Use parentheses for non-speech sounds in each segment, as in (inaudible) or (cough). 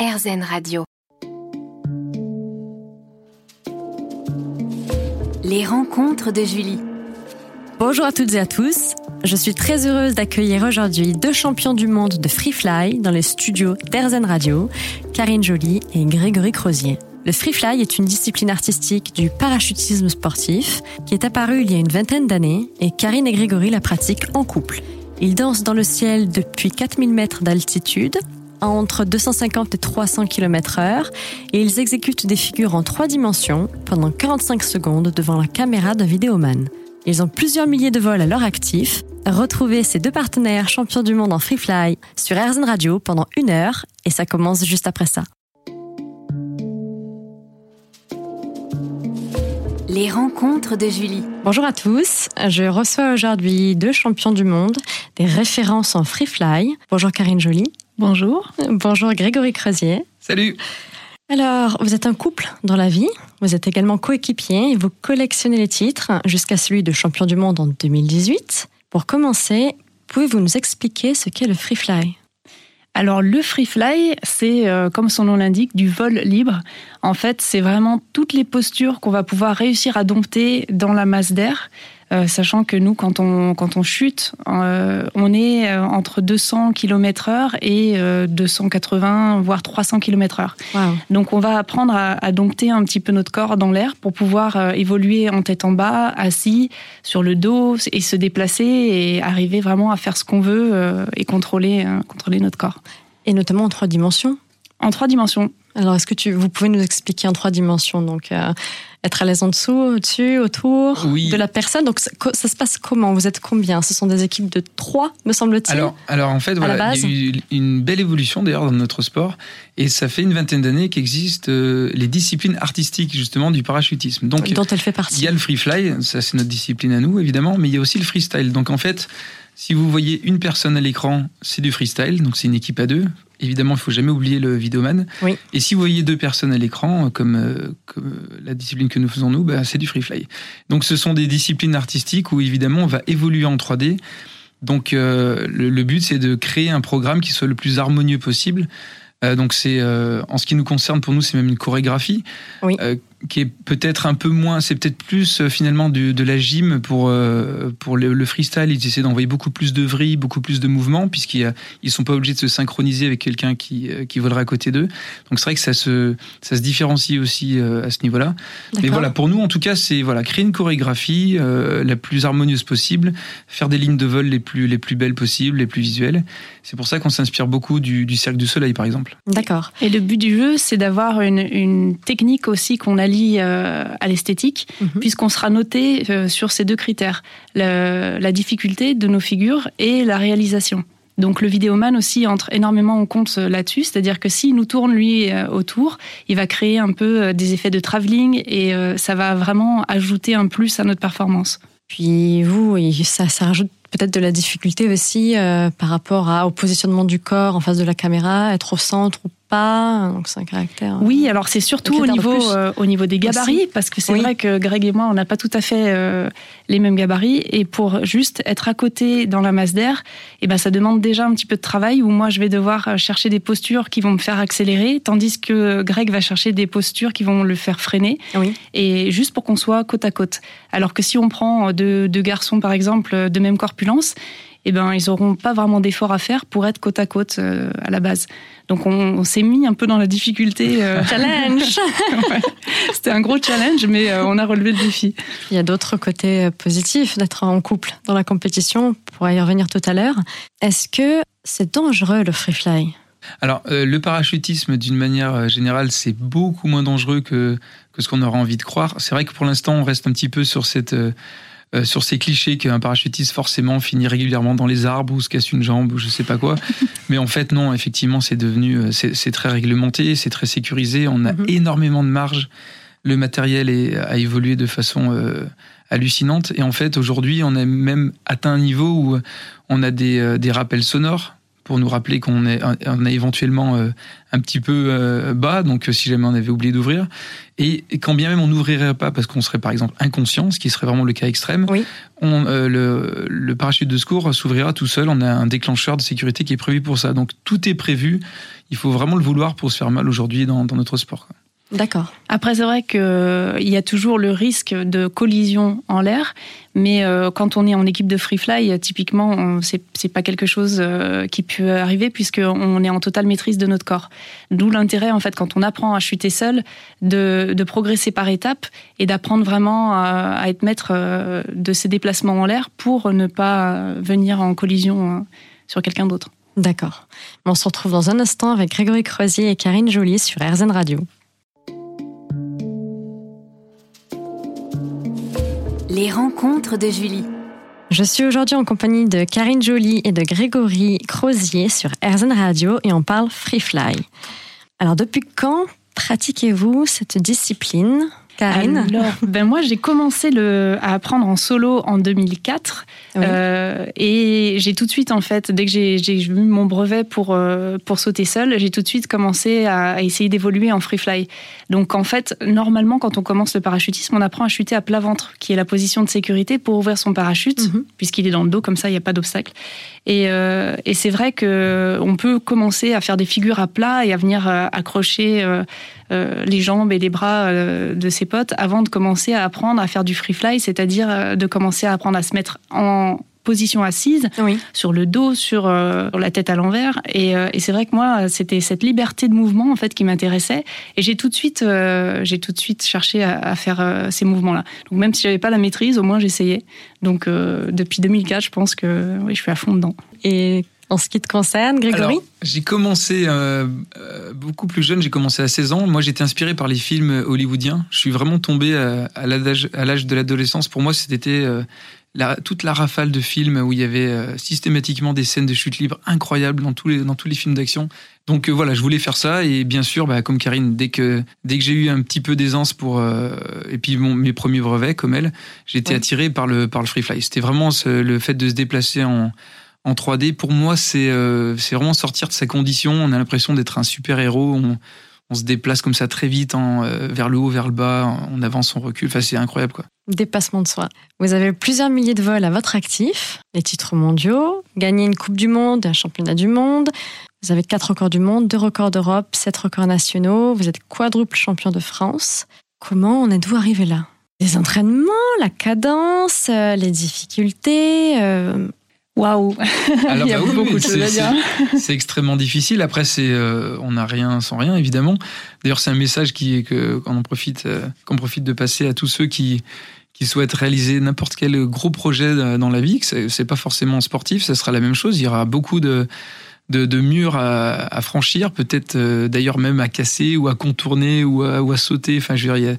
RZN Radio. Les rencontres de Julie. Bonjour à toutes et à tous. Je suis très heureuse d'accueillir aujourd'hui deux champions du monde de free fly dans les studios d'Airzen Radio, Karine Joly et Grégory Crozier. Le free fly est une discipline artistique du parachutisme sportif qui est apparue il y a une vingtaine d'années et Karine et Grégory la pratiquent en couple. Ils dansent dans le ciel depuis 4000 mètres d'altitude entre 250 et 300 km heure et ils exécutent des figures en trois dimensions pendant 45 secondes devant la caméra d'un vidéoman. Ils ont plusieurs milliers de vols à leur actif. Retrouvez ces deux partenaires champions du monde en free fly sur RZN Radio pendant une heure et ça commence juste après ça. Les rencontres de Julie. Bonjour à tous, je reçois aujourd'hui deux champions du monde, des références en free fly. Bonjour Karine Joly. Bonjour. Bonjour Grégory Creusier. Salut. Alors, vous êtes un couple dans la vie, vous êtes également coéquipier et vous collectionnez les titres jusqu'à celui de champion du monde en 2018. Pour commencer, pouvez-vous nous expliquer ce qu'est le free fly? Alors le free fly, c'est euh, comme son nom l'indique, du vol libre. En fait, c'est vraiment toutes les postures qu'on va pouvoir réussir à dompter dans la masse d'air. Euh, sachant que nous, quand on, quand on chute, euh, on est euh, entre 200 km heure et 280, voire 300 km heure. Donc on va apprendre à, à, dompter un petit peu notre corps dans l'air pour pouvoir évoluer en tête en bas, assis, sur le dos, et se déplacer et arriver vraiment à faire ce qu'on veut et contrôler, contrôler notre corps. Et notamment en trois dimensions? En trois dimensions. Alors, est-ce que tu, vous pouvez nous expliquer en trois dimensions Donc, euh, être à l'aise en dessous, au-dessus, autour de la personne? Donc, ça, se passe comment? Vous êtes combien? Ce sont des équipes de trois, me semble-t-il alors, alors, en fait, voilà, il y a eu une belle évolution d'ailleurs dans notre sport. Et ça fait une vingtaine d'années qu'existent euh, les disciplines artistiques, justement, du parachutisme. Donc, dont elle fait partie. Il y a le free fly, ça c'est notre discipline à nous, évidemment, mais il y a aussi le freestyle. Donc, en fait, si vous voyez une personne à l'écran, c'est du freestyle, donc c'est une équipe à deux. Évidemment, il faut jamais oublier le vidéoman. Oui. Et si vous voyez deux personnes à l'écran, euh, comme, euh, comme, la discipline que nous faisons nous, bah, c'est du free fly. Donc ce sont des disciplines artistiques où évidemment on va évoluer en 3D. Donc euh, le, le, but c'est de créer un programme qui soit le plus harmonieux possible. Euh, donc c'est en ce qui nous concerne pour nous c'est même une chorégraphie. Oui qui est peut-être un peu moins, c'est peut-être plus euh, finalement du, de la gym pour euh, pour le, le, freestyle. Ils essaient d'envoyer beaucoup plus de vrilles, beaucoup plus de mouvements, puisqu'ils ils sont pas obligés de se synchroniser avec quelqu'un qui euh, qui volerait à côté d'eux. Donc c'est vrai que ça se ça se différencie aussi à ce niveau-là. Mais voilà, pour nous en tout cas, c'est voilà créer une chorégraphie la plus harmonieuse possible, faire des lignes de vol les plus les plus belles possibles, les plus visuelles. C'est pour ça qu'on s'inspire beaucoup du, du cercle du soleil, par exemple. D'accord. Et le but du jeu, c'est d'avoir une, une technique aussi qu'on a euh, à l'esthétique, mhm. puisqu'on sera noté euh, sur ces deux critères, la difficulté de nos figures et la réalisation. Donc le vidéoman aussi entre énormément en compte euh, là-dessus, c'est-à-dire que s'il nous tourne lui autour, il va créer un peu des effets de travelling et ça va vraiment ajouter un plus à notre performance. Puis vous, ça, ça rajoute peut-être de la difficulté aussi par rapport à, au positionnement du corps en face de la caméra, être au centre ou pas, donc c'est un caractère. Oui, alors c'est surtout au niveau, euh, au niveau des gabarits, parce que c'est vrai que Greg et moi, on n'a pas tout à fait euh, les mêmes gabarits, et pour juste être à côté dans la masse d'air, eh ben ça demande déjà un petit peu de travail où moi je vais devoir euh, chercher des postures qui vont me faire accélérer, tandis que Greg va chercher des postures qui vont le faire freiner, oui. et juste pour qu'on soit côte à côte. Alors que si on prend deux, deux garçons par exemple de même corpulence, eh ben, ils n'auront pas vraiment d'effort à faire pour être côte à côte euh, à la base. Donc on, s'est mis un peu dans la difficulté. Euh, (laughs) challenge (laughs) ouais. C'était un gros challenge, mais euh, on a relevé le défi. Il y a d'autres côtés positifs d'être en couple dans la compétition, on pourra y revenir tout à l'heure. Est-ce que c'est dangereux le free fly? Alors, le parachutisme, d'une manière générale, c'est beaucoup moins dangereux que, que ce qu'on aurait envie de croire. C'est vrai que pour l'instant, on reste un petit peu sur cette, euh, sur ces clichés qu'un parachutiste forcément finit régulièrement dans les arbres ou se casse une jambe ou je sais pas quoi. (laughs) Mais en fait, non, effectivement, c'est devenu, euh, c'est très réglementé, c'est très sécurisé, on a mhm. énormément de marge. Le matériel est, a évolué de façon euh, hallucinante. Et en fait, aujourd'hui, on a même atteint un niveau où on a des, des rappels sonores pour nous rappeler qu'on est, on est éventuellement euh, un petit peu euh, bas, donc si jamais on avait oublié d'ouvrir. Et, quand bien même on n'ouvrirait pas parce qu'on serait par exemple inconscient, ce qui serait vraiment le cas extrême, on, le, le, parachute de secours s'ouvrira tout seul. On a un déclencheur de sécurité qui est prévu pour ça. Donc tout est prévu. Il faut vraiment le vouloir pour se faire mal aujourd'hui dans, dans notre sport. D'accord. Après, c'est vrai qu'il y a toujours le risque de collision en l'air, mais euh, quand on est en équipe de free fly, typiquement, c'est pas quelque chose euh, qui peut arriver puisqu'on est en totale maîtrise de notre corps. D'où l'intérêt, en fait, quand on apprend à chuter seul, de, de progresser par étapes et d'apprendre vraiment à, à, être maître euh, de ses déplacements en l'air pour ne pas venir en collision sur quelqu'un d'autre. D'accord. On se retrouve dans un instant avec Grégory Croisier et Karine Joly sur RZN Radio. Les rencontres de Julie. Je suis aujourd'hui en compagnie de Karine Joly et de Grégory Crozier sur RZN Radio et on parle Free Fly. Alors depuis quand pratiquez-vous cette discipline? Karine Alors, (laughs) ben moi, j'ai commencé le, à apprendre en solo en 2004. Euh, et j'ai tout de suite, en fait, dès que j'ai eu mon brevet pour, euh, pour sauter seul, j'ai tout de suite commencé à, essayer d'évoluer en free fly. Donc, en fait, normalement, quand on commence le parachutisme, on apprend à chuter à plat ventre, qui est la position de sécurité pour ouvrir son parachute, mhm. puisqu'il est dans le dos, comme ça, il n'y a pas d'obstacle. Et, euh, et c'est vrai qu'on peut commencer à faire des figures à plat et à venir accrocher les jambes et les bras euh, de ses potes avant de commencer à apprendre à faire du free fly, c'est-à-dire euh, de commencer à apprendre à se mettre en position assise, sur le dos, sur, la tête à l'envers. Et, c'est vrai que moi, c'était cette liberté de mouvement en fait qui m'intéressait. Et j'ai tout de suite, j'ai tout de suite cherché à, faire ces mouvements-là. Donc même si j'avais pas la maîtrise, au moins j'essayais. Donc depuis 2004, je pense que oui, je suis à fond dedans. Et en ce qui te concerne, Grégory J'ai commencé euh, euh, beaucoup plus jeune, j'ai commencé à 16 ans. Moi, j'étais inspiré par les films hollywoodiens. Je suis vraiment tombé à, à l'âge de l'adolescence. Pour moi, c'était euh, toute la rafale de films où il y avait systématiquement des scènes de chute libre incroyables dans tous les, dans tous les films d'action. Donc voilà, je voulais faire ça. Et bien sûr, bah, comme Karine, dès que, dès que j'ai eu un petit peu d'aisance pour. et puis mon, mes premiers brevets, comme elle, été attiré par le, par le free fly. C'était vraiment le fait de se déplacer en en 3D, pour moi, euh, c'est vraiment sortir de sa condition. On a l'impression d'être un super-héros. On, se déplace comme ça très vite en, euh, vers le haut, vers le bas. On avance, on recule. Enfin, c'est incroyable, quoi. Dépassement de soi. Vous avez plusieurs milliers de vols à votre actif, les titres mondiaux, gagné une Coupe du Monde, un championnat du monde. Vous avez quatre records du monde, deux records d'Europe, sept records nationaux. Vous êtes quadruple champion de France. Comment en êtes-vous arrivé là? Les entraînements, la cadence, euh, les difficultés. Waouh (laughs) Il y a bah beaucoup de choses à dire. C'est extrêmement difficile. Après, c'est euh, on n'a rien sans rien, évidemment. D'ailleurs, c'est un message qui que qu'on profite euh, qu'on profite de passer à tous ceux qui qui souhaitent réaliser n'importe quel gros projet dans la vie. C'est pas forcément sportif, ça sera la même chose. Il y aura beaucoup de de, de murs à, franchir, peut-être euh, d'ailleurs même à casser ou à contourner ou à, ou à sauter. Enfin, je veux dire, il y a,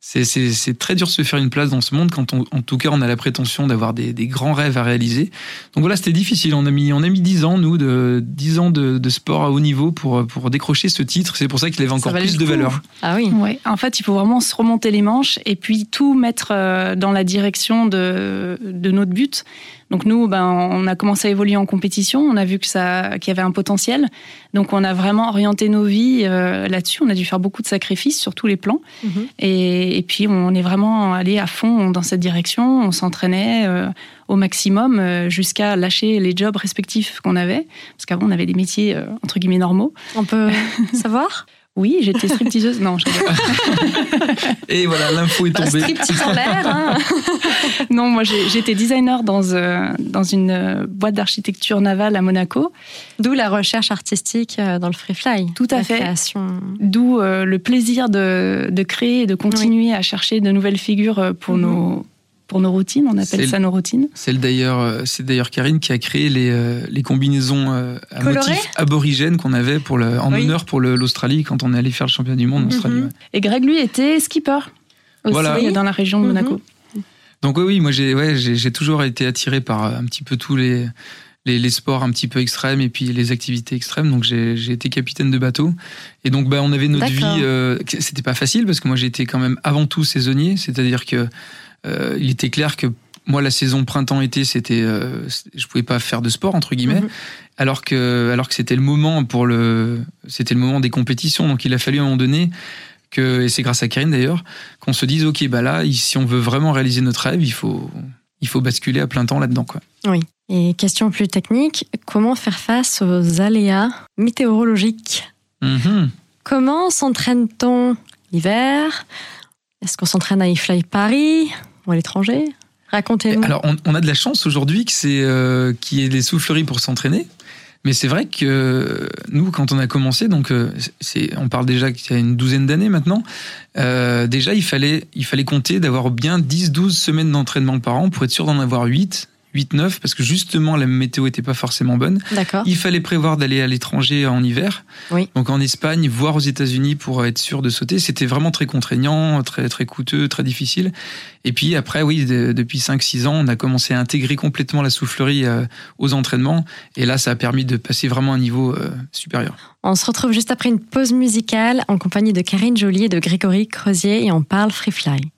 c'est très dur de se faire une place dans ce monde quand on, en tout cas on a la prétention d'avoir des, des, grands rêves à réaliser. Donc voilà, c'était difficile. On a mis on a mis dix ans nous de dix ans de, de, sport à haut niveau pour pour décrocher ce titre. C'est pour ça qu'il avait encore plus de valeur. Ah oui. Ouais. En fait, il faut vraiment se remonter les manches et puis tout mettre euh, dans la direction de de notre but. Donc nous, ben, on a commencé à évoluer en compétition. On a vu que ça, qu'il y avait un potentiel. Donc on a vraiment orienté nos vies euh, là-dessus. On a dû faire beaucoup de sacrifices sur tous les plans. Mhm. Et, et, puis on est vraiment allé à fond dans cette direction. On s'entraînait euh, au maximum euh, jusqu'à lâcher les jobs respectifs qu'on avait. Parce qu'avant on avait des métiers entre guillemets normaux. On peut (laughs) savoir? Oui, j'étais stripteaseuse. Non, je (laughs) Et voilà, l'info est tombée. striptease en l'air. Hein. (laughs) non, moi j'étais designer dans, euh, dans une euh, boîte d'architecture navale à Monaco. D'où la recherche artistique euh, dans le free fly. Tout à fait. D'où le plaisir de, de, créer et de continuer à chercher de nouvelles figures pour mhm. nos pour nos routines, on appelle ça nos routines. C'est d'ailleurs, euh, c'est d'ailleurs Karine qui a créé les, euh, les combinaisons euh, à motifs aborigènes qu'on avait pour le, en honneur pour l'Australie quand on est allé faire le championnat du monde en mhm. Australie. Et Greg lui était skipper aussi voilà. dans la région de mhm. Monaco. Donc oui, oui moi j'ai ouais, j'ai toujours été attiré par un petit peu tous les, les, les, sports un petit peu extrêmes et puis les activités extrêmes. Donc j'ai été capitaine de bateau et donc bah on avait notre vie. C'était pas facile parce que moi j'étais quand même avant tout saisonnier, c'est-à-dire que euh, il était clair que moi, la saison printemps-été, c'était, euh, je pouvais pas faire de sport entre guillemets, mhm. alors que alors que c'était le moment pour le, c'était le moment des compétitions. Donc, il a fallu à un moment donné que, et c'est grâce à Karine d'ailleurs, qu'on se dise, ok, bah là, si on veut vraiment réaliser notre rêve, il faut, il faut basculer à plein temps là-dedans, quoi. Oui. Et question plus technique, comment faire face aux aléas météorologiques? Mhm. Comment s'entraîne-t-on l'hiver? Est-ce qu'on s'entraîne à eFly Paris? À l'étranger? Racontez-nous. Alors, on, a de la chance aujourd'hui euh, qu'il y ait des souffleries pour s'entraîner. Mais c'est vrai que nous, quand on a commencé, donc euh, c'est, on parle déjà qu'il y a une douzaine d'années maintenant, euh, déjà il fallait, il fallait compter d'avoir bien 10-12 semaines d'entraînement par an pour être sûr d'en avoir 8 8-9 parce que justement la météo était pas forcément bonne. Il fallait prévoir d'aller à l'étranger en hiver. Oui. Donc en Espagne, voire aux États-Unis pour être sûr de sauter. C'était vraiment très contraignant, très très coûteux, très difficile. Et puis après, oui, depuis 5-6 ans, on a commencé à intégrer complètement la soufflerie euh, aux entraînements. Et là, ça a permis de passer vraiment à un niveau euh, supérieur. On se retrouve juste après une pause musicale en compagnie de Karine Joly et de Grégory Crozier et on parle Free Fly.